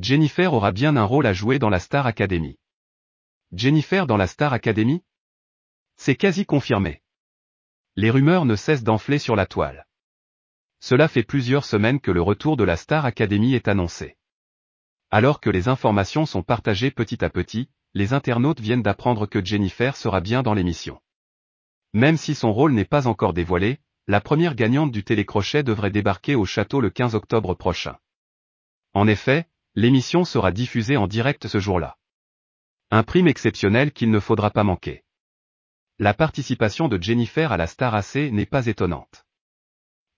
Jennifer aura bien un rôle à jouer dans la Star Academy. Jennifer dans la Star Academy? C'est quasi confirmé. Les rumeurs ne cessent d'enfler sur la toile. Cela fait plusieurs semaines que le retour de la Star Academy est annoncé. Alors que les informations sont partagées petit à petit, les internautes viennent d'apprendre que Jennifer sera bien dans l'émission. Même si son rôle n'est pas encore dévoilé, la première gagnante du télécrochet devrait débarquer au château le 15 octobre prochain. En effet, l'émission sera diffusée en direct ce jour-là. Un prime exceptionnel qu'il ne faudra pas manquer. La participation de Jennifer à la Star AC n'est pas étonnante.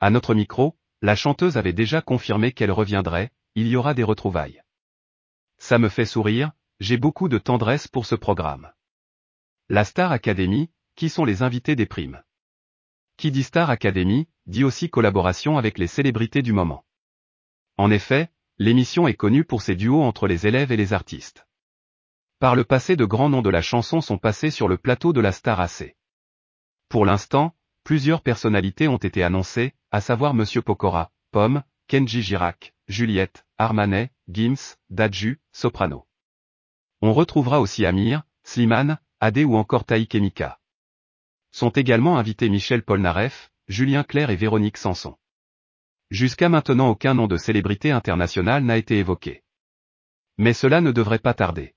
À notre micro, la chanteuse avait déjà confirmé qu'elle reviendrait, il y aura des retrouvailles. Ça me fait sourire, j'ai beaucoup de tendresse pour ce programme. La Star Academy, qui sont les invités des primes Qui dit Star Academy, dit aussi collaboration avec les célébrités du moment. En effet, l'émission est connue pour ses duos entre les élèves et les artistes. Par le passé de grands noms de la chanson sont passés sur le plateau de la Star AC. Pour l'instant, plusieurs personnalités ont été annoncées, à savoir Monsieur Pokora, Pomme, Kenji Girac, Juliette, Armanet, Gims, Dadju, Soprano. On retrouvera aussi Amir, Slimane, Adé ou encore Taï Kemika. Sont également invités Michel Polnareff, Julien Clerc et Véronique Sanson. Jusqu'à maintenant aucun nom de célébrité internationale n'a été évoqué. Mais cela ne devrait pas tarder.